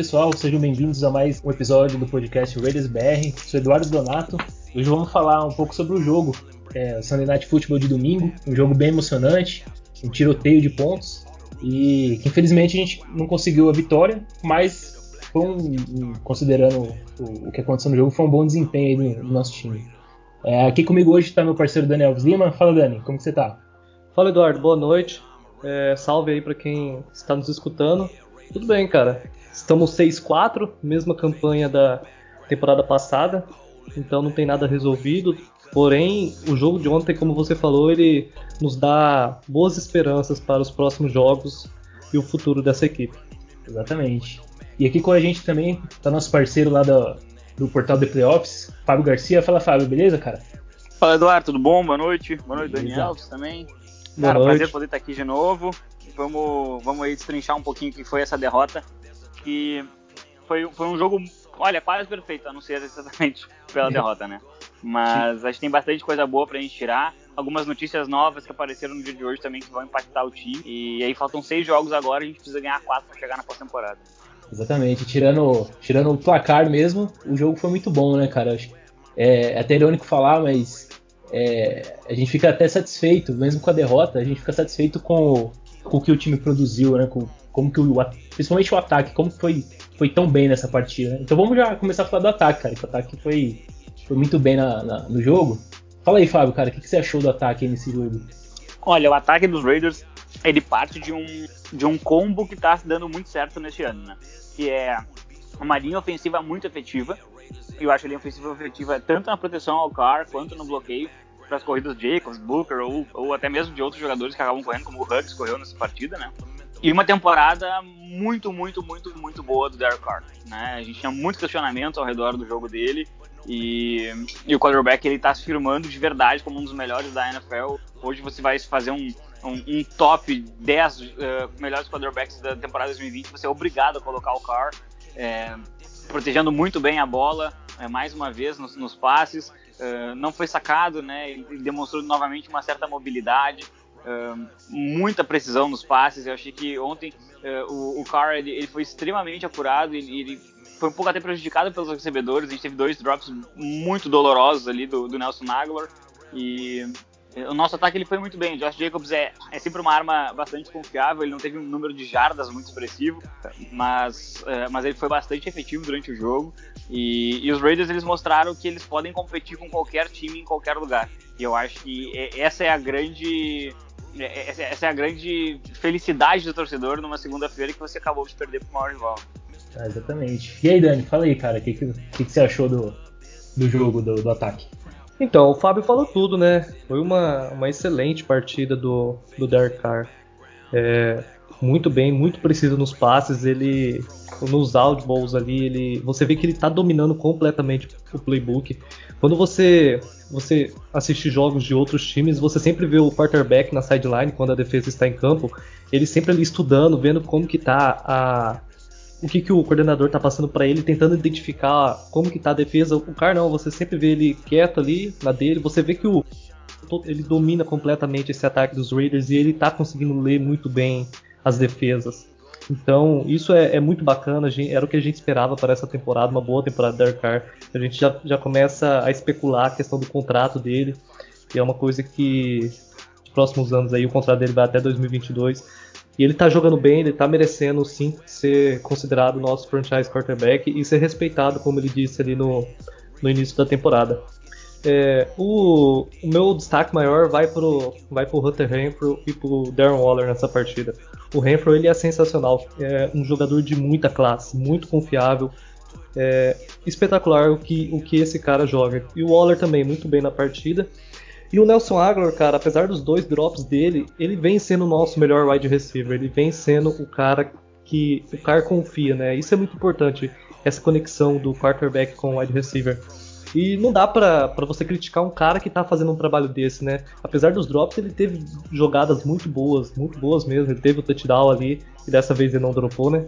Pessoal, sejam bem-vindos a mais um episódio do podcast Raiders BR. Sou Eduardo Donato. Hoje vamos falar um pouco sobre o jogo, é, Sunday Night Football de domingo, um jogo bem emocionante, um tiroteio de pontos e que infelizmente a gente não conseguiu a vitória, mas foi um, considerando o, o, que aconteceu no jogo, foi um bom desempenho aí do, do nosso time. É, aqui comigo hoje está meu parceiro Daniel Lima. Fala Dani, como que você está? Fala Eduardo, boa noite. É, salve aí para quem está nos escutando. Tudo bem, cara. Estamos 6-4, mesma campanha da temporada passada, então não tem nada resolvido. Porém, o jogo de ontem, como você falou, ele nos dá boas esperanças para os próximos jogos e o futuro dessa equipe. Exatamente. E aqui com a gente também está nosso parceiro lá do, do portal The Playoffs, Fábio Garcia. Fala, Fábio, beleza, cara? Fala, Eduardo, tudo bom? Boa noite. Boa noite, Daniel, também. Cara, Boa prazer poder estar aqui de novo. Vamos, vamos aí destrinchar um pouquinho o que foi essa derrota. Que foi, foi um jogo, olha, quase perfeito, a não ser exatamente pela derrota, né? Mas acho que tem bastante coisa boa pra gente tirar. Algumas notícias novas que apareceram no dia de hoje também que vão impactar o time. E aí faltam seis jogos agora, a gente precisa ganhar quatro pra chegar na pós-temporada. Exatamente, tirando, tirando o placar mesmo, o jogo foi muito bom, né, cara? É, é até irônico falar, mas é, a gente fica até satisfeito, mesmo com a derrota, a gente fica satisfeito com, com o que o time produziu, né? Com, como que o, principalmente o ataque, como foi, foi tão bem nessa partida. Né? Então vamos já começar a falar do ataque, cara. Que o ataque foi, foi muito bem na, na, no jogo. Fala aí, Fábio, cara, o que, que você achou do ataque nesse jogo? Olha, o ataque dos Raiders ele parte de um, de um combo que está dando muito certo nesse ano, né? Que é uma linha ofensiva muito efetiva. Eu acho a linha ofensiva efetiva tanto na proteção ao car quanto no bloqueio para as corridas de Jacobs, Booker ou, ou até mesmo de outros jogadores que acabam correndo, como o Huggs correu nessa partida, né? E uma temporada muito, muito, muito, muito boa do Derek Carr. Né? A gente tinha muitos questionamentos ao redor do jogo dele. E, e o quarterback ele está se firmando de verdade como um dos melhores da NFL. Hoje você vai fazer um, um, um top 10 uh, eh, melhores quarterbacks da temporada 2020. Você é obrigado a colocar o Carr, é, protegendo muito bem a bola, é, mais uma vez nos, nos passes. Uh, não foi sacado, né? Ele demonstrou novamente uma certa mobilidade. Uh, muita precisão nos passes. Eu achei que ontem uh, o, o Carr ele, ele, foi extremamente apurado. Ele, ele, foi um pouco até prejudicado pelos recebedores. A gente teve dois drops muito dolorosos ali do, do Nelson Aguilar. E o nosso ataque ele foi muito bem. Josh Jacobs é, é sempre uma arma bastante confiável. Ele não teve um número de jardas muito expressivo, mas, é, mas ele foi bastante efetivo durante o jogo. E, e, os Raiders eles mostraram que eles podem competir com qualquer time em qualquer lugar. E eu acho que essa é a grande essa é a grande felicidade do torcedor numa segunda-feira que você acabou de perder pro maior rival. Ah, exatamente. E aí, Dani, fala aí, cara, o que, que, que, que, você achou do, do jogo, do, do ataque? Então, o Fábio falou tudo, né? Foi uma, uma excelente partida do, do Derek Carr. É, muito bem, muito preciso nos passes. Ele, nos audibles ali, ele, você vê que ele está dominando completamente o playbook. Quando você você assiste jogos de outros times, você sempre vê o quarterback na sideline quando a defesa está em campo, ele sempre ali estudando, vendo como que tá a o que, que o coordenador tá passando para ele, tentando identificar como que tá a defesa. O cara não, você sempre vê ele quieto ali na dele, você vê que o ele domina completamente esse ataque dos Raiders e ele tá conseguindo ler muito bem as defesas. Então, isso é, é muito bacana, gente, era o que a gente esperava para essa temporada, uma boa temporada da Carr. A gente já, já começa a especular a questão do contrato dele, e é uma coisa que nos próximos anos aí o contrato dele vai até 2022. E ele tá jogando bem, ele tá merecendo sim ser considerado nosso franchise quarterback e ser respeitado, como ele disse ali no, no início da temporada. É, o, o, meu destaque maior vai pro, vai pro Hunter Renfro e pro Darren Waller nessa partida. O Renfro ele é sensacional, é um jogador de muita classe, muito confiável, é espetacular o que, o que esse cara joga. E o Waller também muito bem na partida. E o Nelson Aguilar, cara, apesar dos dois drops dele, ele vem sendo o nosso melhor wide receiver. Ele vem sendo o cara que o cara confia, né? Isso é muito importante, essa conexão do quarterback com o wide receiver. E não dá pra você criticar um cara que tá fazendo um trabalho desse, né? Apesar dos drops, ele teve jogadas muito boas, muito boas mesmo. Ele teve o touchdown ali, e dessa vez ele não dropou, né?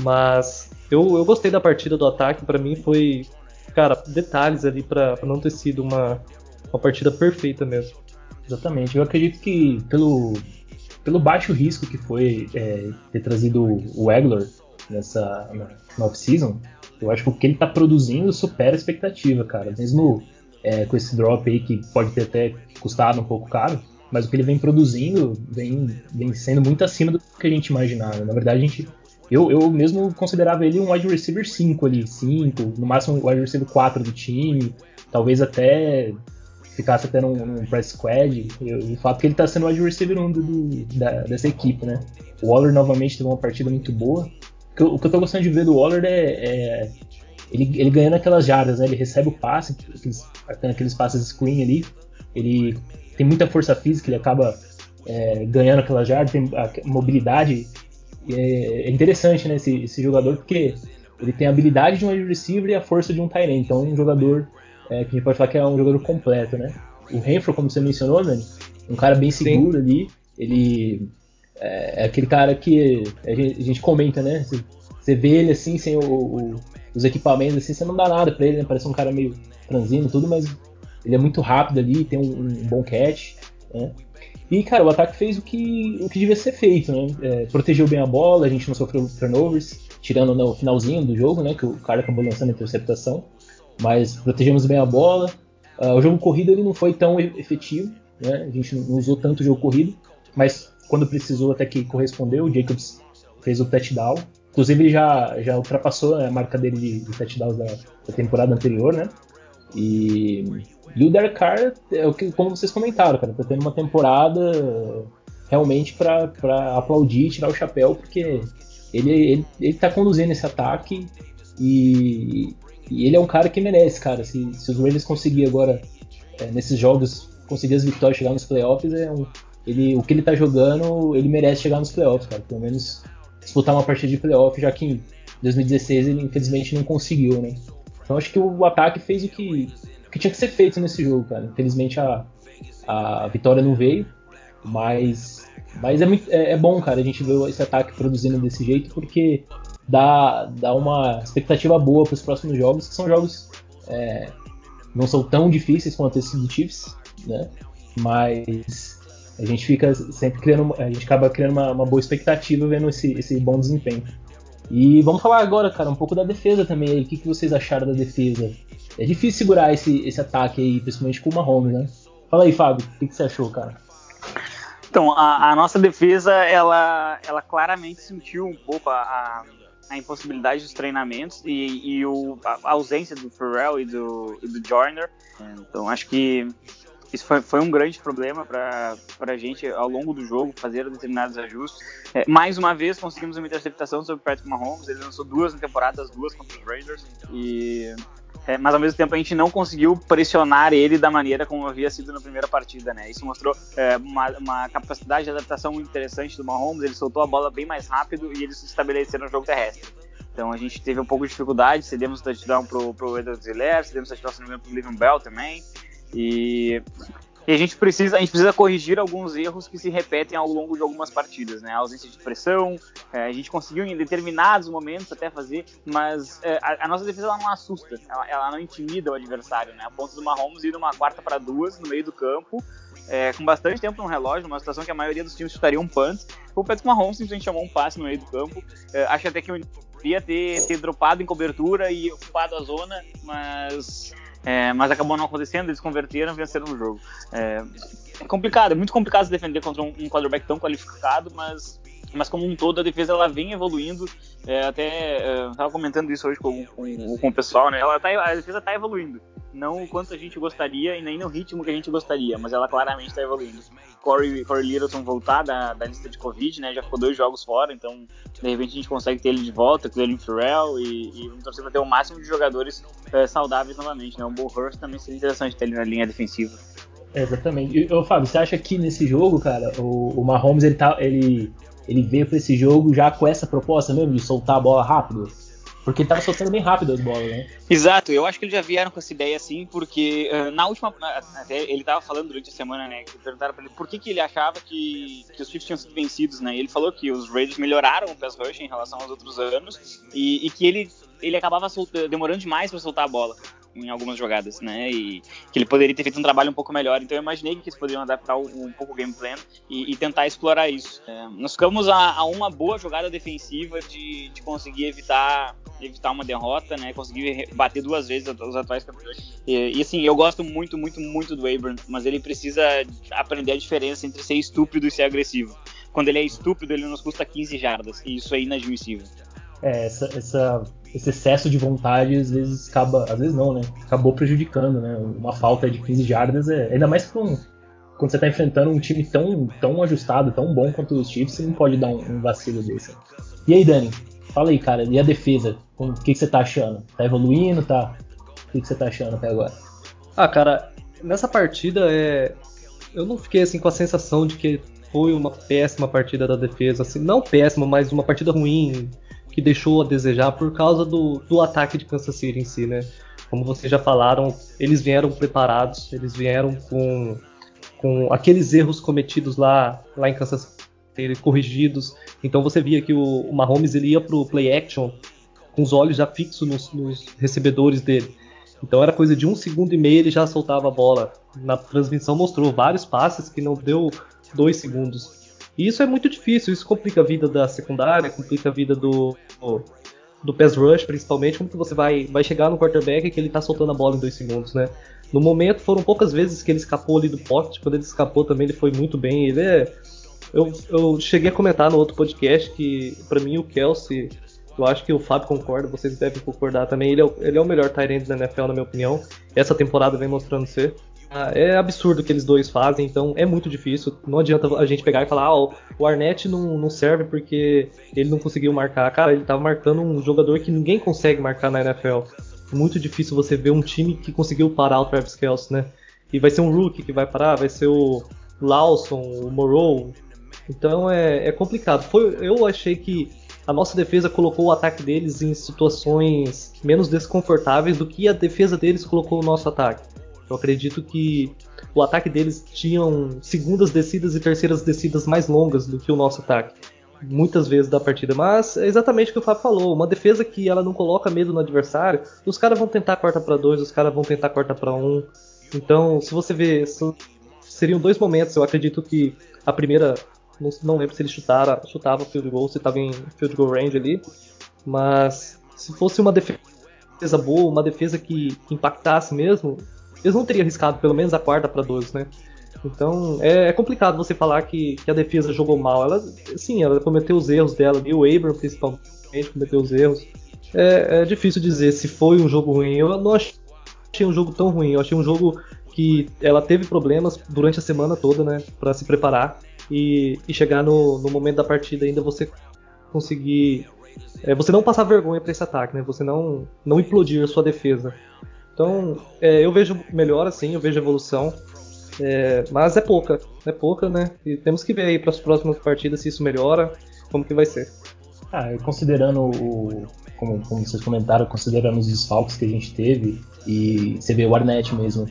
Mas eu, eu gostei da partida do ataque, para mim foi, cara, detalhes ali para não ter sido uma, uma partida perfeita mesmo. Exatamente, eu acredito que pelo, pelo baixo risco que foi é, ter trazido o Egler, nessa off-season, eu acho que o que ele tá produzindo supera a expectativa, cara. Mesmo é, com esse drop aí que pode ter até custado um pouco caro, mas o que ele vem produzindo vem, vem sendo muito acima do que a gente imaginava. Na verdade, a gente, eu, eu mesmo considerava ele um wide receiver 5 ali, 5, no máximo um wide receiver 4 do time, talvez até ficasse até num, num press squad. o fato que ele está sendo o wide receiver 1 do, do, da, dessa equipe, né? O Waller novamente teve uma partida muito boa. O que eu, tô gostando de ver do Waller é, é ele, ele ganhando aquelas jardas, né? Ele recebe o passe, aqueles, aqueles passes screen ali, ele tem muita força física, ele acaba é, ganhando aquela jarda, tem a mobilidade. É, é, interessante, né, esse, esse, jogador, porque ele tem a habilidade de um wide receiver e a força de um tight end. Então, é um jogador é, que a gente pode falar que é um jogador completo, né? O Renfro, como você mencionou, Dani, um cara bem seguro Sim. ali. Ele é, é, aquele cara que a gente, a gente comenta, né? Você, você, vê ele assim, sem o, o, os equipamentos, assim, você não dá nada pra ele, né? Parece um cara meio franzino tudo, mas ele é muito rápido ali, tem um, um bom catch, né? E, cara, o ataque fez o que, o que devia ser feito, né? É, protegeu bem a bola, a gente não sofreu turnovers, tirando no finalzinho do jogo, né? Que o cara acabou lançando a interceptação. Mas protegemos bem a bola. Uh, o jogo corrido ele não foi tão efetivo, né? A gente não usou tanto o jogo corrido, mas quando precisou até que correspondeu, o Jacobs fez o touchdown. Inclusive ele já, já ultrapassou a marca dele de, de touchdowns da, da temporada anterior, né? E, e o Derek Carr, é o que, como vocês comentaram, cara, tá tendo uma temporada realmente para aplaudir, tirar o chapéu, porque ele, ele, ele tá conduzindo esse ataque e, e ele é um cara que merece, cara. Se, se os Ravens conseguir agora, é, nesses jogos, conseguir as vitórias chegar nos playoffs, é um, ele, o que ele tá jogando, ele merece chegar nos playoffs, cara. Pelo menos disputar uma partida de playoff, já que em 2016 ele infelizmente não conseguiu, né? Então acho que o ataque fez o que, o que tinha que ser feito nesse jogo, cara. Infelizmente a, a vitória não veio, mas, mas é, muito, é, é bom, cara, a gente ver esse ataque produzindo desse jeito, porque dá, dá uma expectativa boa para os próximos jogos, que são jogos é, não são tão difíceis quanto esses do Chiefs, né? Mas a gente fica sempre criando, a gente acaba criando uma, uma boa expectativa vendo esse, esse bom desempenho. E vamos falar agora, cara, um pouco da defesa também. O que, que vocês acharam da defesa? É difícil segurar esse, esse ataque aí, principalmente com o Mahomes, né? Fala aí, Fábio, o que, que você achou, cara? Então, a, a, nossa defesa, ela, ela claramente sentiu um pouco a, a, a impossibilidade dos treinamentos e, e o, a, ausência do Pharrell e do, e do Joyner. Então, acho que isso foi, foi um grande problema para a gente ao longo do jogo, fazer determinados ajustes. É, mais uma vez, conseguimos uma interceptação sobre o Patrick Mahomes, ele lançou duas na temporada, as duas contra os Raiders, e, é, mas ao mesmo tempo a gente não conseguiu pressionar ele da maneira como havia sido na primeira partida, né? Isso mostrou é, uma, uma, capacidade de adaptação interessante do Mahomes, ele soltou a bola bem mais rápido e eles se estabeleceram no jogo terrestre. Então a gente teve um pouco de dificuldade, cedemos o touchdown pro, pro Edward Ziller, cedemos o touchdown pro Livion Bell também. E, e, a gente precisa a gente precisa corrigir alguns erros que se repetem ao longo de algumas partidas, né? A ausência de pressão, é, a gente conseguiu em determinados momentos até fazer, mas é, a, a, nossa defesa ela não assusta, ela, ela, não intimida o adversário, né? A ponto do Mahomes ir numa quarta para duas no meio do campo. É, com bastante tempo no relógio, uma situação que a maioria dos times chutaria um punt. O Patrick Mahomes simplesmente chamou um passe no meio do campo. É, acho até que eu podia ter, ter dropado em cobertura e ocupado a zona, mas é, mas acabou não acontecendo, eles converteram e venceram o jogo. É, é, complicado, é muito complicado se defender contra um, um quarterback tão qualificado, mas, mas como um todo a defesa ela vem evoluindo. É, até é, estava comentando isso hoje com, com, com, o pessoal, né? Ela tá, a defesa está evoluindo não o quanto a gente gostaria e nem no ritmo que a gente gostaria, mas ela claramente está evoluindo. Corey, Corey Littleton voltar da, da lista de Covid, né? Já ficou dois jogos fora, então de repente a gente consegue ter ele de volta, Clelin Farrell e, e vamos torcer para ter o máximo de jogadores é, saudáveis novamente, né? O Hurst também seria interessante ter ele na linha defensiva. exatamente. E, ô, Fábio, você acha que nesse jogo, cara, o, o Mahomes ele, tá, ele, ele veio para esse jogo já com essa proposta mesmo de soltar a bola rápido? Porque ele tava soltando bem rápido as bolas, né? Exato, eu acho que eles já vieram com essa ideia assim, porque uh, na última. Até ele tava falando durante a semana, né? Que perguntaram pra ele por que, que ele achava que, que os Chiefs tinham sido vencidos, né? Ele falou que os Raiders melhoraram o pass rush em relação aos outros anos e, e que ele, ele acabava demorando demais para soltar a bola. Em algumas jogadas, né? E que ele poderia ter feito um trabalho um pouco melhor. Então eu imaginei que eles poderiam adaptar um, pouco o game plan e, e tentar explorar isso. É, nós ficamos a, a, uma boa jogada defensiva de, de, conseguir evitar evitar uma derrota, né? Conseguir bater duas vezes os atuais campeões. E, e assim, eu gosto muito, muito, muito do Abram, mas ele precisa aprender a diferença entre ser estúpido e ser agressivo. Quando ele é estúpido, ele nos custa 15 jardas, e isso é inadmissível. É, essa, essa esse excesso de vontade às vezes acaba, às vezes não, né? Acabou prejudicando, né? Uma falta de 15 jardas é ainda mais com, quando você tá enfrentando um time tão, tão ajustado, tão bom quanto os Chiefs, você não pode dar um, um vacilo desse. E aí, Dani? Fala aí, cara, e a defesa? O que, que você tá achando? Tá evoluindo? Tá? O que, que você tá achando até agora? Ah, cara, nessa partida é. Eu não fiquei assim com a sensação de que foi uma péssima partida da defesa, assim, não péssima, mas uma partida ruim, que deixou a desejar por causa do, do ataque de Kansas City em si, né? Como vocês já falaram, eles vieram preparados, eles vieram com, com aqueles erros cometidos lá, lá em Kansas City corrigidos. Então você via que o, o Mahomes ele ia pro play action com os olhos já fixos nos, nos recebedores dele. Então era coisa de um segundo e meio ele já soltava a bola. Na transmissão mostrou vários passes que não deu dois segundos. E isso é muito difícil, isso complica a vida da secundária, complica a vida do, do pass rush, principalmente, como que você vai, vai chegar no quarterback que ele tá soltando a bola em dois segundos, né? No momento, foram poucas vezes que ele escapou ali do pocket, quando ele escapou também ele foi muito bem, ele é... Eu, eu cheguei a comentar no outro podcast que, para mim, o Kelsey, eu acho que o Fábio concorda, vocês devem concordar também, ele é, o, ele é o melhor tight end da NFL, na minha opinião. Essa temporada vem mostrando ser. Ah, é absurdo o que eles dois fazem, então é muito difícil. Não adianta a gente pegar e falar, ah, o Arnett não, não serve porque ele não conseguiu marcar. Cara, ele tava marcando um jogador que ninguém consegue marcar na NFL. Muito difícil você ver um time que conseguiu parar o Travis Kelce, né? E vai ser um rookie que vai parar, vai ser o Lawson, o Moreau. Então é, é complicado. Foi, eu achei que a nossa defesa colocou o ataque deles em situações menos desconfortáveis do que a defesa deles colocou o nosso ataque. Eu acredito que o ataque deles tinham segundas descidas e terceiras descidas mais longas do que o nosso ataque. Muitas vezes da partida, mas é exatamente o que o Fábio falou. Uma defesa que ela não coloca medo no adversário, os caras vão tentar corta para dois, os caras vão tentar corta para um. Então, se você vê, seriam dois momentos. Eu acredito que a primeira, não, não lembro se ele chutara, chutava field goal, se estava em field goal range ali, mas se fosse uma defesa boa, uma defesa que, que impactasse mesmo, eles não teriam arriscado pelo menos a quarta para 12, né? Então é, é, complicado você falar que, que, a defesa jogou mal. Ela, sim, ela cometeu os erros dela, e o Abram principalmente cometeu os erros. É, é, difícil dizer se foi um jogo ruim. Eu não achei um jogo tão ruim. Eu achei um jogo que ela teve problemas durante a semana toda, né, para se preparar e, e chegar no, no, momento da partida ainda você conseguir, é, você não passar vergonha para esse ataque, né? Você não não implodir a sua defesa. Então, é, eu vejo melhor assim, eu vejo evolução. É, mas é pouca, é pouca, né? E temos que ver aí para as próximas partidas se isso melhora, como que vai ser. Ah, considerando o. Como, como vocês comentaram, considerando os desfalques que a gente teve, e você vê o Arnett mesmo.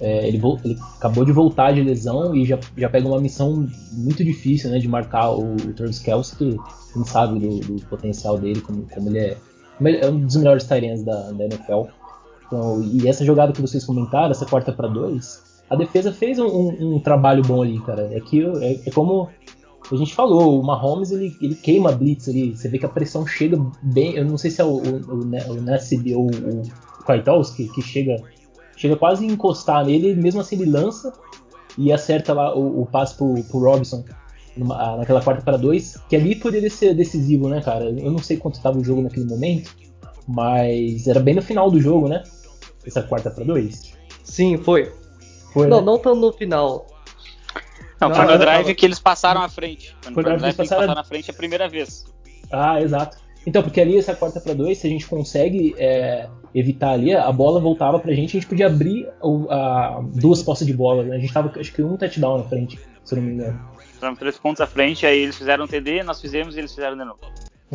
É, ele, ele, acabou de voltar de lesão e já, já pega uma missão muito difícil, né? De marcar o, o Travis Kelce, que sabe do, do, potencial dele, como, como ele é. É um dos melhores Tyrants da, da NFL. Então, e essa jogada que vocês comentaram, essa quarta para dois, a defesa fez um, um, um, trabalho bom ali, cara. É que é, é, como a gente falou, o Mahomes ele, ele queima a blitz ali. Você vê que a pressão chega bem. Eu não sei se é o, o, o, Nassib ou o, o Kwiatkowski que chega, chega quase a encostar nele, mesmo assim ele lança e acerta lá o, o passe pro, pro Robinson numa, naquela quarta para dois, que ali poderia ser decisivo, né, cara? Eu não sei quanto estava o jogo naquele momento, mas era bem no final do jogo, né? Essa quarta para dois? Sim, foi. foi não, né? não tão no final. Não, não foi no drive não, que eles passaram à frente. Foi no drive que eles passaram à frente a primeira vez. Ah, exato. Então, porque ali essa quarta para dois, se a gente consegue é, evitar ali, a bola voltava pra gente, a gente podia abrir o, a, duas postas de bola. Né? A gente tava, acho que um touchdown na frente, se eu não me engano. Estamos três pontos à frente, aí eles fizeram um TD, nós fizemos e eles fizeram de novo.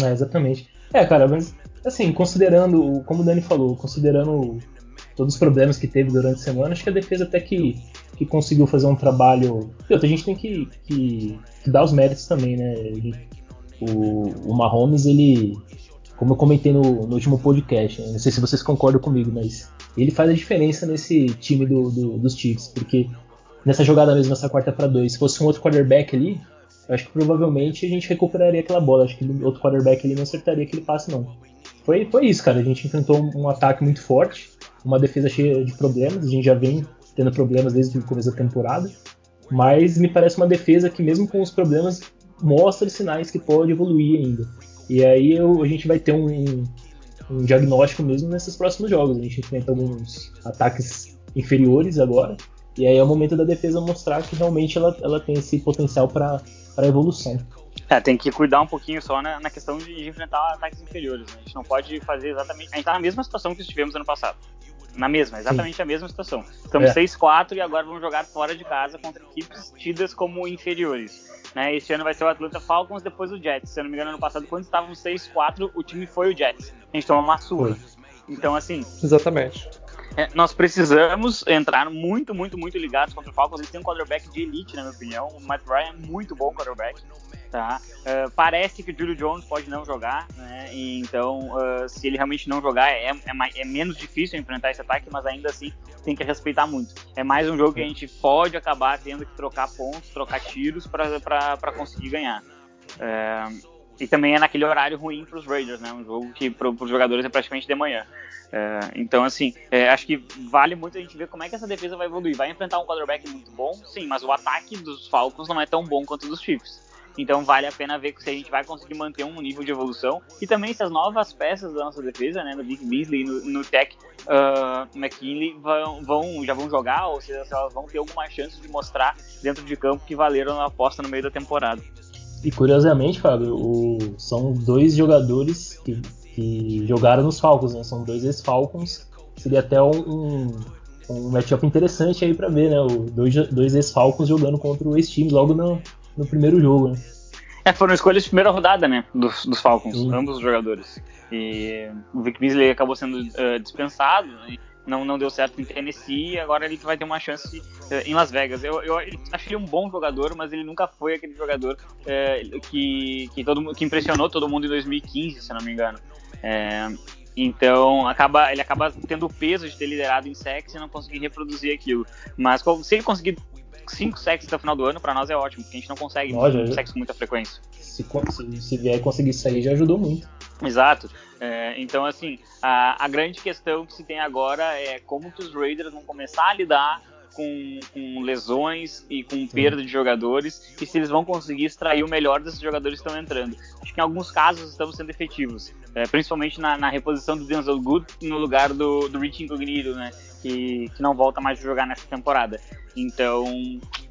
É, exatamente. É, cara, mas assim, considerando, como o Dani falou, considerando todos os problemas que teve durante a semana, acho que a defesa até que, que conseguiu fazer um trabalho. E outra, a gente tem que, que, que dar os méritos também, né? O, o Mahomes, ele. como eu comentei no, no último podcast, né? não sei se vocês concordam comigo, mas ele faz a diferença nesse time do, do, dos Chiefs, porque nessa jogada mesmo, essa quarta para dois, se fosse um outro quarterback ali, eu acho que provavelmente a gente recuperaria aquela bola. Acho que outro quarterback ali não acertaria aquele passe, não. Foi, foi isso, cara. A gente enfrentou um ataque muito forte, uma defesa cheia de problemas. A gente já vem tendo problemas desde o começo da temporada. Mas me parece uma defesa que, mesmo com os problemas, mostra sinais que pode evoluir ainda. E aí eu, a gente vai ter um, um diagnóstico mesmo nesses próximos jogos. A gente enfrenta alguns ataques inferiores agora. E aí é o momento da defesa mostrar que realmente ela, ela tem esse potencial para evolução. É, tem que cuidar um pouquinho só na, na questão de, de, enfrentar ataques inferiores. Né? A gente não pode fazer exatamente. A gente tá na mesma situação que estivemos ano passado. Na mesma, exatamente Sim. a mesma situação. Estamos é. 6-4 e agora vamos jogar fora de casa contra equipes tidas como inferiores. Né? Esse ano vai ser o Atlanta Falcons, depois o Jets. Se eu não me engano, ano passado, quando estávamos 6-4, o time foi o Jets. A gente tomou uma surra. Então, assim. Exatamente. É, nós precisamos entrar muito, muito, muito ligados contra o Falcons. Eles têm um quarterback de elite, na minha opinião. O Matt Ryan é muito bom quarterback. Tá? Uh, parece que o Julio Jones pode não jogar, né? Então, uh, se ele realmente não jogar, é, é, é, menos difícil enfrentar esse ataque, mas ainda assim tem que respeitar muito. É mais um jogo que a gente pode acabar tendo que trocar pontos, trocar tiros para conseguir ganhar. Uh, e também é naquele horário ruim para os Raiders, né? Um jogo que para os jogadores é praticamente de manhã. É, então, assim, é, acho que vale muito a gente ver como é que essa defesa vai evoluir. Vai enfrentar um quarterback muito bom, sim, mas o ataque dos Falcons não é tão bom quanto dos Chiefs. Então vale a pena ver se a gente vai conseguir manter um nível de evolução e também se as novas peças da nossa defesa, né, no Vic Beasley, no, no Tech uh, McKinley vão, vão, já vão jogar ou se elas vão ter alguma chance de mostrar dentro de campo que valeram a aposta no meio da temporada. E curiosamente, Fábio, o, são dois jogadores que, que jogaram nos Falcons, né? São dois ex-Falcons. Seria até um, um, um matchup interessante aí para ver, né? O, dois, dois ex-Falcons jogando contra o ex-time logo no, no primeiro jogo, né? É, foram escolhas de primeira rodada, né? Dos, dos Falcons, Sim. ambos os jogadores. E o Vic Beasley acabou sendo uh, dispensado, né? Não, não deu certo em Tennessee, e agora ele vai ter uma chance uh, em Las Vegas. Eu, eu achei ele um bom jogador, mas ele nunca foi aquele jogador uh, que, que, todo, que impressionou todo mundo em 2015, se não me engano. então acaba, ele acaba tendo o peso de ter liderado em sexo e não conseguir reproduzir aquilo. Mas se ele conseguir cinco sexos até o final do ano, para nós é ótimo, porque a gente não consegue Nossa, sexo com muita frequência. Se, se, se vier conseguir sair, já ajudou muito. Exato. É, então, assim, a, a, grande questão que se tem agora é como que os Raiders vão começar a lidar com, com lesões e com perda de jogadores e se eles vão conseguir extrair o melhor desses jogadores que estão entrando. Acho que em alguns casos estamos sendo efetivos, é, principalmente na, na, reposição do Denzel Good no lugar do, do Rich Incognito, né? Que, que não volta mais a jogar nessa temporada. Então,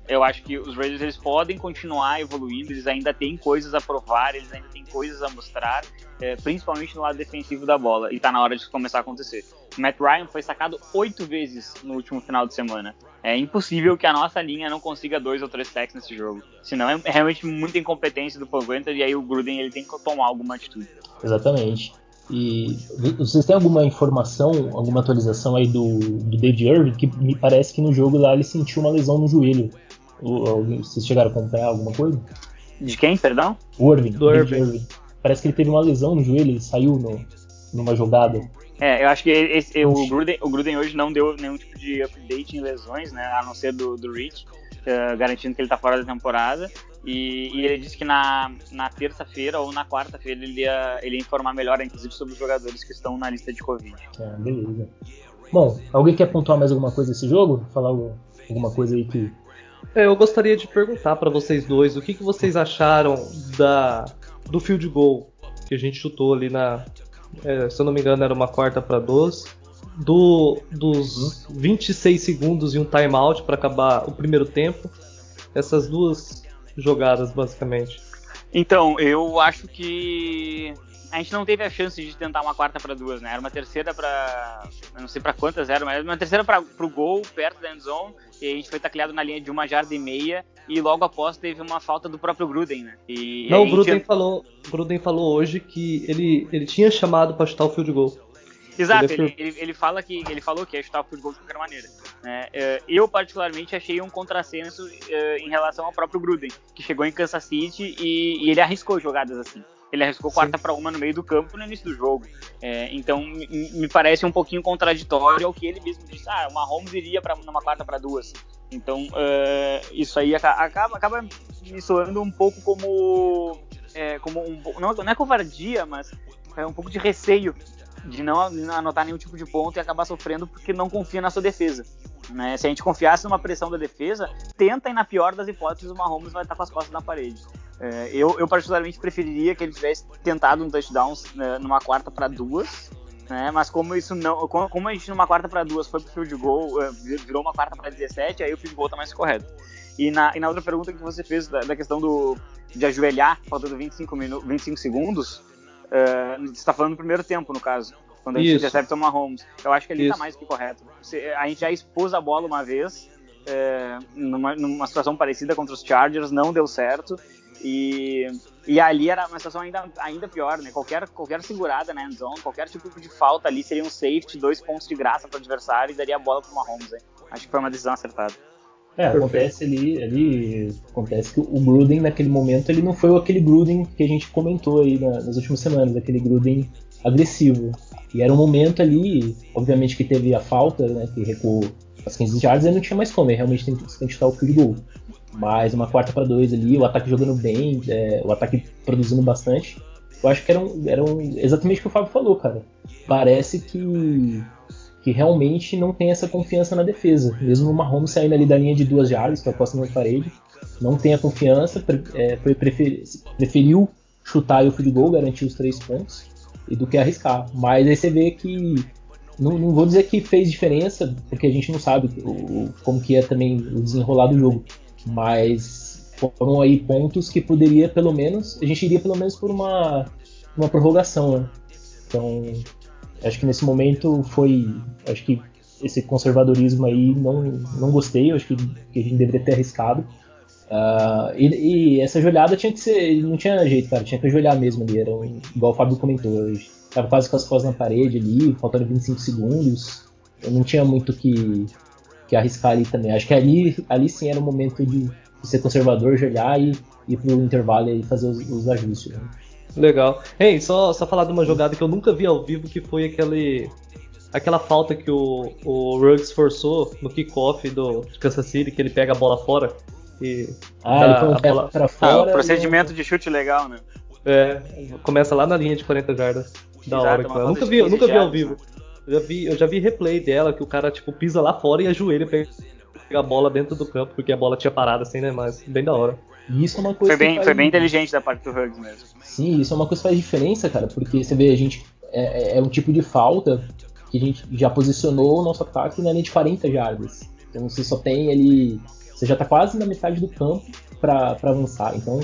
eu acho que os Raiders eles podem continuar evoluindo, eles ainda têm coisas a provar, eles ainda têm coisas a mostrar, é, principalmente no lado defensivo da bola, e tá na hora de começar a acontecer. Matt Ryan foi sacado oito vezes no último final de semana. É impossível que a nossa linha não consiga dois ou três sacks nesse jogo. Senão é realmente muita incompetência do Pogwenter e aí o Gruden ele tem que tomar alguma atitude. Exatamente. E vocês têm alguma informação, alguma atualização aí do, do David Irving? Que me parece que no jogo lá ele sentiu uma lesão no joelho. Vocês chegaram a acompanhar alguma coisa? De quem, perdão? O Irving. Do Irving. Irving. Parece que ele teve uma lesão no joelho, ele saiu no, numa jogada. É, eu acho que esse, o, Gruden, o Gruden hoje não deu nenhum tipo de update em lesões, né? A não ser do, do Rich, uh, garantindo que ele tá fora da temporada. E, e ele disse que na, na terça-feira ou na quarta-feira ele ia, ele ia informar melhor, inclusive, sobre os jogadores que estão na lista de Covid. É, beleza. Bom, alguém quer pontuar mais alguma coisa desse jogo? Falar alguma coisa aí que eu gostaria de perguntar para vocês dois o que, que vocês acharam da do field goal que a gente chutou ali na. É, se eu não me engano, era uma quarta para 12. Do, dos 26 segundos e um timeout para acabar o primeiro tempo. Essas duas jogadas, basicamente. Então, eu acho que a gente não teve a chance de tentar uma quarta para duas, né? Era uma terceira para, não sei para quantas era, mas uma terceira para o gol perto da end zone e a gente foi tacleado na linha de uma jarda e meia e logo após teve uma falta do próprio Gruden, né? E não, o Gruden falou, Gruden falou hoje que ele ele tinha chamado para chutar o field goal. Exato, ele, ele, ele, fala que ele falou que ia chutar o field goal de qualquer maneira. Né? É, eu particularmente achei um contrassenso é, em relação ao próprio Gruden, que chegou em Kansas City e, e ele arriscou jogadas assim. Ele arriscou quarta para uma no meio do campo no início do jogo. É, então me parece um pouquinho contraditório ao que ele mesmo disse. Ah, uma Holmes iria para numa quarta para duas. Então uh, isso aí acaba, acaba me soando um pouco como, é, como um, não, não é covardia, mas é um pouco de receio de não anotar nenhum tipo de ponto e acabar sofrendo porque não confia na sua defesa. Né? Se a gente confiasse numa pressão da defesa, tenta e na pior das hipóteses o Mahomes vai estar com as costas na parede. É, eu, eu, particularmente preferiria que ele tivesse tentado um touchdown né, numa quarta para duas, né? Mas como isso não, como, como a gente numa quarta para duas foi pro field goal, é, virou uma quarta para 17, aí o field goal tá mais correto. E na, e na outra pergunta que você fez da, da questão do de ajoelhar faltando 25 minutos, 25 segundos, uh, você está falando do primeiro tempo no caso. Quando a gente Isso. intercepta o Mahomes. Eu acho que ele está mais que correto. A gente já expôs a bola uma vez, é, numa, numa situação parecida contra os Chargers, não deu certo. E, e ali era uma situação ainda, ainda pior, né? Qualquer, qualquer segurada na endzone, qualquer tipo de falta ali seria um safety, dois pontos de graça para o adversário e daria a bola para o Mahomes. Hein? Acho que foi uma decisão acertada. É, acontece ali, ali, acontece que o Gruden naquele momento ele não foi aquele Gruden que a gente comentou aí na, nas últimas semanas, aquele Gruden agressivo. E era um momento ali, obviamente que teve a falta, né, que recuou as 15 jardas e não tinha mais como, realmente tem que tentar o field goal. Mas uma quarta para dois ali, o ataque jogando bem, é, o ataque produzindo bastante. Eu acho que era, um, era um, exatamente o que o Fábio falou, cara. Parece que, que realmente não tem essa confiança na defesa. Mesmo o Mahomes saindo ali da linha de duas jardas, que é a costa na parede, não tem a confiança, é, prefer, preferiu chutar o field goal, garantir os três pontos, e do que arriscar. Mas aí você vê que não, não, vou dizer que fez diferença, porque a gente não sabe o, como que é também o desenrolar do jogo mas foram aí pontos que poderia pelo menos, a gente iria pelo menos por uma, uma prorrogação, né? Então, acho que nesse momento foi, acho que esse conservadorismo aí não, não gostei, acho que, que a gente deveria ter arriscado. Uh, e, e, essa joelhada tinha que ser, não tinha jeito, cara, tinha que ajoelhar mesmo ali, era um, igual o Fábio comentou, tava quase com as costas na parede ali, faltando 25 segundos, eu não tinha muito que, que arriscar ali também. Acho que ali, ali sim era o momento de, ser conservador, jogar e ir pro intervalo e fazer os, os ajustes. Né? Legal. Hey, só, só falar de uma jogada que eu nunca vi ao vivo, que foi aquele aquela falta que o, o Ruggs forçou no kickoff do Kansas City, que ele pega a bola fora. E ah, ele foi um pé bola... pra fora. Ah, procedimento de chute legal, né? É, começa lá na linha de 40 jardas. Da Exato, hora. Eu nunca vi, nunca vi ao vivo. Né? Eu já vi, eu já vi replay dela que o cara, tipo, pisa lá fora e ajoelha pra pegar a bola dentro do campo, porque a bola tinha parado assim, né? Mas bem da hora. E isso é uma coisa foi bem, faz... foi bem inteligente da parte do Hugs mesmo. Sim, isso é uma coisa que faz diferença, cara, porque você vê, a gente. É, é, é um tipo de falta que a gente já posicionou o nosso ataque na linha de 40 jardas. Então você só tem ali. Você já tá quase na metade do campo para avançar. Então,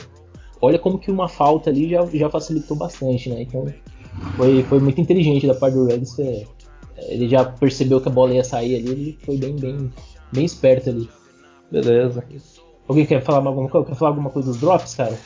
olha como que uma falta ali já, já facilitou bastante, né? Então, foi, foi muito inteligente da parte do Reds ele já percebeu que a bola ia sair ali, ele foi bem, bem, bem esperto ali. Beleza. Alguém quer falar alguma coisa? Quer falar alguma coisa dos drops, cara?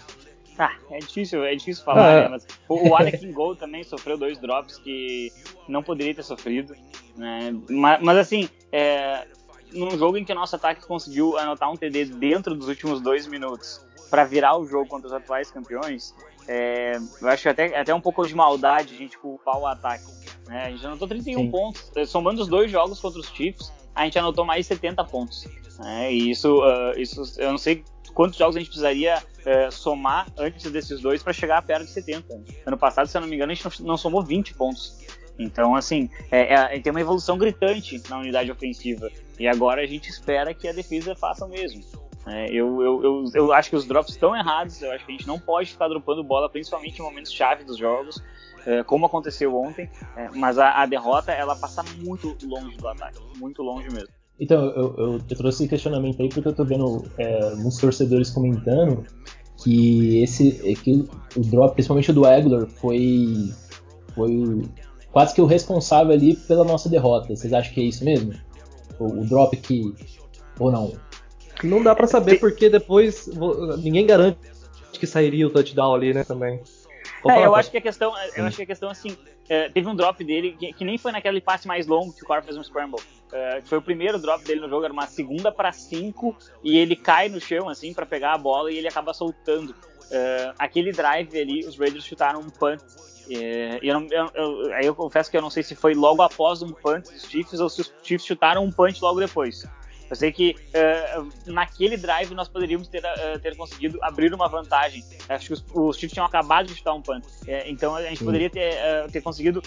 Ah, é difícil, é difícil falar, ah, né? Mas o, o Anakin Gol também sofreu dois drops que não poderia ter sofrido, né? Mas, mas assim, é, num jogo em que o nosso ataque conseguiu anotar um TD dentro dos últimos dois minutos para virar o jogo contra os atuais campeões, é, eu acho até, até um pouco de maldade a gente culpar o ataque. Né? A gente anotou 31 Sim. pontos, eh, somando os dois jogos contra os Chiefs, a gente anotou mais 70 pontos. Né? E isso, uh, isso, eu não sei quantos jogos a gente precisaria uh, somar antes desses dois para chegar perto de 70. Ano passado, se eu não me engano, a gente não, não somou 20 pontos. Então, assim, é, é, tem uma evolução gritante na unidade ofensiva. E agora a gente espera que a defesa faça o mesmo. É, eu, eu, eu, eu, acho que os drops estão errados, eu acho que a gente não pode ficar dropando bola, principalmente em momentos chave dos jogos, é, como aconteceu ontem, é, mas a, a, derrota ela passa muito longe do ataque, muito longe mesmo. Então, eu, eu, eu trouxe esse questionamento aí porque eu tô vendo é, muitos torcedores comentando que esse que o drop, principalmente o do Aguilar, foi, foi quase que o responsável ali pela nossa derrota. Vocês acham que é isso mesmo? O, o drop que. Ou não? Não dá para saber porque depois ninguém garante que sairia o touchdown ali, né, também. É, eu acho que a questão, eu acho que a questão assim, é, teve um drop dele que, que, nem foi naquele passe mais longo que o Core fez um scramble. É, foi o primeiro drop dele no jogo, era uma segunda para cinco e ele cai no chão assim para pegar a bola e ele acaba soltando. Uh, aquele drive ali, os Raiders chutaram um punt. Uh, eu, eu, eu, aí eu confesso que eu não sei se foi logo após um punt dos Chiefs ou se os Chiefs chutaram um punch logo depois. Eu sei que uh, naquele drive nós poderíamos ter, uh, ter conseguido abrir uma vantagem. Acho que os, os Chiefs tinham acabado de chutar um punt. É, então a gente Sim. poderia ter, uh, ter conseguido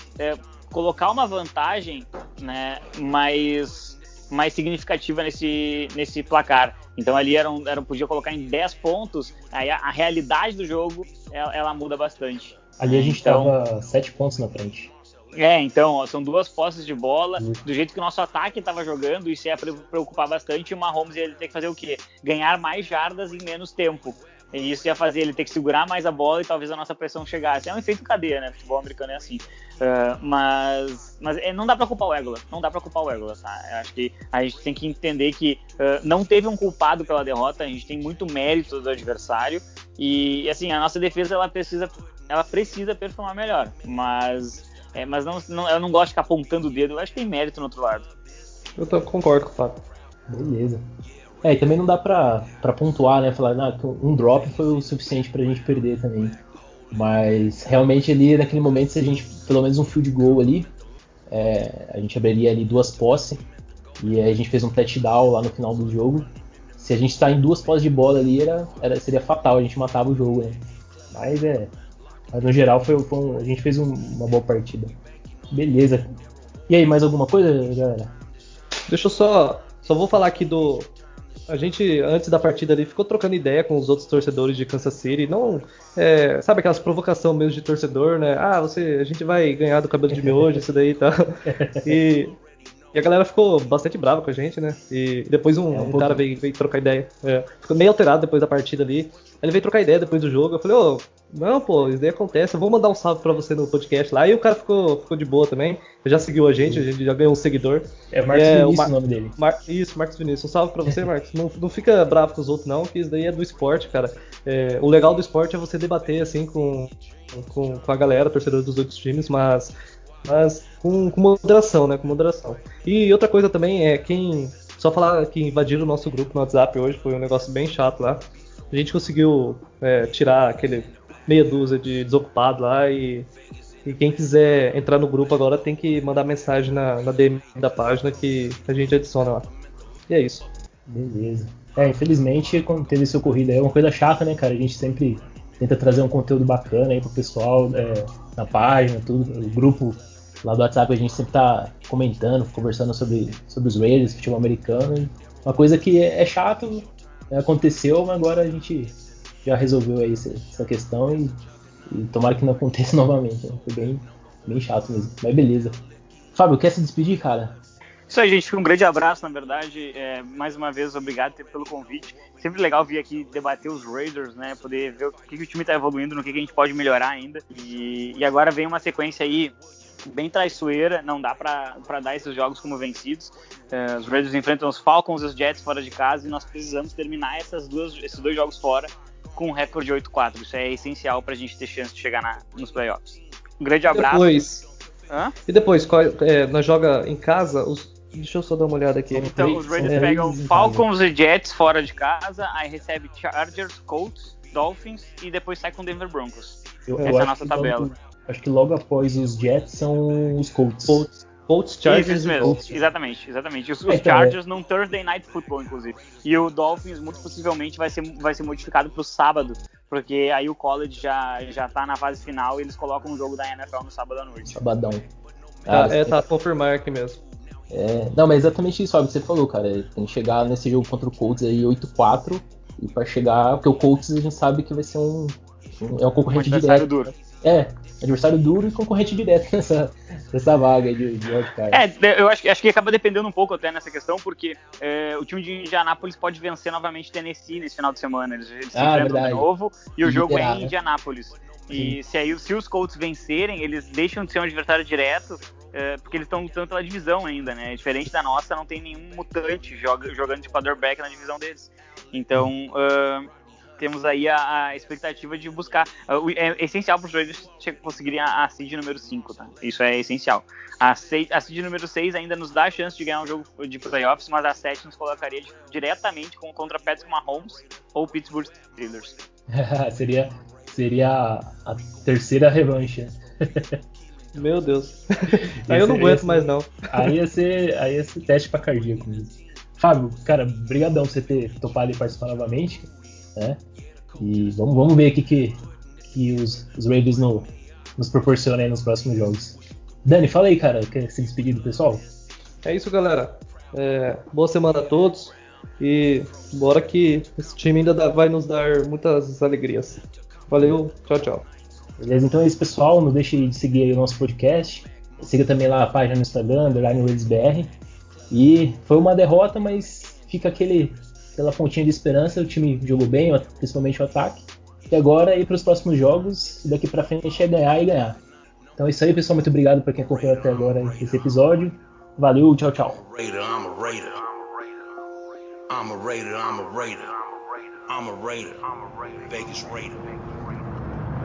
colocar uma vantagem né, mais, mais significativa nesse, nesse placar. Então ali era um, era, podia colocar em 10 pontos, aí a, a realidade do jogo ela, ela, muda bastante. Ali a gente estava então, 7 pontos na frente. É, então, são duas posses de bola. Do jeito que o nosso ataque estava jogando, isso ia preocupar bastante. E o Mahomes ia ter que fazer o quê? Ganhar mais jardas em menos tempo. E isso ia fazer ele ter que segurar mais a bola e talvez a nossa pressão chegasse. É um efeito cadeia, né? Futebol americano é assim. Uh, mas mas é, não dá pra culpar o Egula. Não dá pra culpar o Egula, tá? Eu acho que a gente tem que entender que uh, não teve um culpado pela derrota. A gente tem muito mérito do adversário. E, assim, a nossa defesa ela precisa, ela precisa performar melhor. Mas é, mas não, não, eu não gosto de ficar apontando o dedo, eu acho que tem mérito no outro lado. Eu tô, concordo com o Fábio. Beleza. É, e também não dá pra, pra pontuar, né? Falar, ah, um drop foi o suficiente pra gente perder também. Mas realmente ali naquele momento, se a gente, pelo menos um field goal ali, é, a gente abriria ali duas posses. E aí a gente fez um touchdown lá no final do jogo. Se a gente está em duas posses de bola ali, era, era, seria fatal, a gente matava o jogo, né? Mas é, mas no geral foi, foi um, a gente fez um, uma boa partida. Beleza. E aí, mais alguma coisa, galera? Deixa eu só. Só vou falar aqui do. A gente, antes da partida ali, ficou trocando ideia com os outros torcedores de Kansas City. Não. É, sabe aquelas provocação mesmo de torcedor, né? Ah, você, a gente vai ganhar do cabelo de miojo, isso daí e tal. E e a galera ficou bastante brava com a gente, né? E depois um, é um, um cara veio, veio, trocar ideia. É, ficou meio alterado depois da partida ali. Ele veio trocar ideia depois do jogo. Eu falei, ô, oh, não, pô, isso daí acontece. Eu vou mandar um salve pra você no podcast lá. E o cara ficou, ficou de boa também. Já seguiu a gente, a gente já ganhou um seguidor. É Marcos é, Vinícius o, Mar o nome dele. Mar isso, Marcos Vinícius. Um salve pra você, Marcos. não, não fica bravo com os outros, não, que isso daí é do esporte, cara. É, o legal do esporte é você debater assim com, com, com a galera, torcedor dos outros times, mas mas com, com, moderação, né? Com moderação. E outra coisa também é quem. Só falar que invadiram o nosso grupo no WhatsApp hoje, foi um negócio bem chato lá. A gente conseguiu é, tirar aquele meia dúzia de desocupado lá e, e, quem quiser entrar no grupo agora tem que mandar mensagem na, na DM da página que a gente adiciona lá. E é isso. Beleza. É, infelizmente, quando teve esse ocorrido aí, é uma coisa chata, né, cara? A gente sempre tenta trazer um conteúdo bacana aí pro pessoal é, na página, tudo. O grupo Lá do WhatsApp a gente sempre tá comentando, conversando sobre, sobre os Raiders, futebol americano. Uma coisa que é, é chato, aconteceu, mas agora a gente já resolveu aí essa, essa questão e, e, tomara que não aconteça novamente. Né? Foi bem, bem chato mesmo, mas beleza. Fábio, quer se despedir, cara? Isso aí, gente. Um grande abraço, na verdade. É, mais uma vez, obrigado pelo convite. Sempre legal vir aqui debater os Raiders, né? Poder ver o que, que o time está evoluindo, no que, que, a gente pode melhorar ainda. E, e agora vem uma sequência aí bem traiçoeira, não dá para dar esses jogos como vencidos. Uh, os Raiders enfrentam os Falcons e os Jets fora de casa e nós precisamos terminar essas duas, esses dois jogos fora com um recorde 8-4. Isso é essencial para a gente ter chance de chegar na, nos playoffs. Um grande abraço. Depois, Hã? E depois, qual, é, nós joga em casa os Deixa eu só dar uma olhada aqui. Então, os Raiders pegam Falcons e Jets fora de casa, aí recebe Chargers, Colts, Dolphins e depois sai com Denver Broncos. Eu, Essa eu é a nossa tabela. Acho que logo após os Jets são os Colts. Colts, Colts Chargers isso, mesmo. Colts. Exatamente, exatamente. Os, os então, Chargers é. num Thursday Night Football, inclusive. E o Dolphins, muito possivelmente, vai ser, vai ser modificado para o sábado, porque aí o college já, já tá na fase final e eles colocam o jogo da NFL no sábado à noite. Sabadão. Ah, é, tá, confirmar aqui mesmo. É, não, mas é exatamente isso, Fábio, que você falou, cara. Tem que chegar nesse jogo contra o Colts aí 8-4 e para chegar, porque o Colts a gente sabe que vai ser um, um é um concorrente um direto. Duro. É, adversário duro e concorrente direto nessa, nessa vaga de, de wildcard. É, eu acho, acho que acaba dependendo um pouco até nessa questão, porque é, o time de Indianápolis pode vencer novamente Tennessee nesse final de semana. Eles, eles ah, se enfrentam de novo e o jogo é em né? Indianápolis. E se, aí, se os Colts vencerem, eles deixam de ser um adversário direto, é, porque eles estão lutando pela divisão ainda, né? Diferente da nossa, não tem nenhum mutante joga, jogando de quarterback na divisão deles. Então, uh, temos aí a, a expectativa de buscar. É, é essencial para os Raiders conseguirem a, a seed número 5, tá? Isso é essencial. A seed, a seed número 6 ainda nos dá a chance de ganhar um jogo de playoffs, mas a 7 nos colocaria de, diretamente com, contra Patrick Mahomes ou Pittsburgh Steelers. seria, seria a terceira revanche. Meu Deus. aí eu não aguento mais não. Aí ia ser, aí ia ser teste pra cardíaco mesmo. Fábio, cara, brigadão por você ter topado e participar novamente, né? E vamos, vamos ver o que, que, que os, os Ravens no, nos proporcionam nos próximos jogos. Dani, fala aí, cara, quer se despedir do pessoal? É isso, galera. É, boa semana a todos. E bora que esse time ainda dá, vai nos dar muitas alegrias. Valeu, tchau, tchau. Beleza? Então é isso, pessoal. Não deixe de seguir o nosso podcast. Siga também lá a página no Instagram, Underline BR. E foi uma derrota, mas fica aquele, aquela pontinha de esperança. O time jogou bem, principalmente o ataque. E agora ir para os próximos jogos. E daqui para frente é ganhar e ganhar. Então é isso aí, pessoal. Muito obrigado para quem acompanhou até agora esse episódio. Valeu, tchau, tchau. I'm a raider, I'm a raider. I'm a raider. Vegas raider.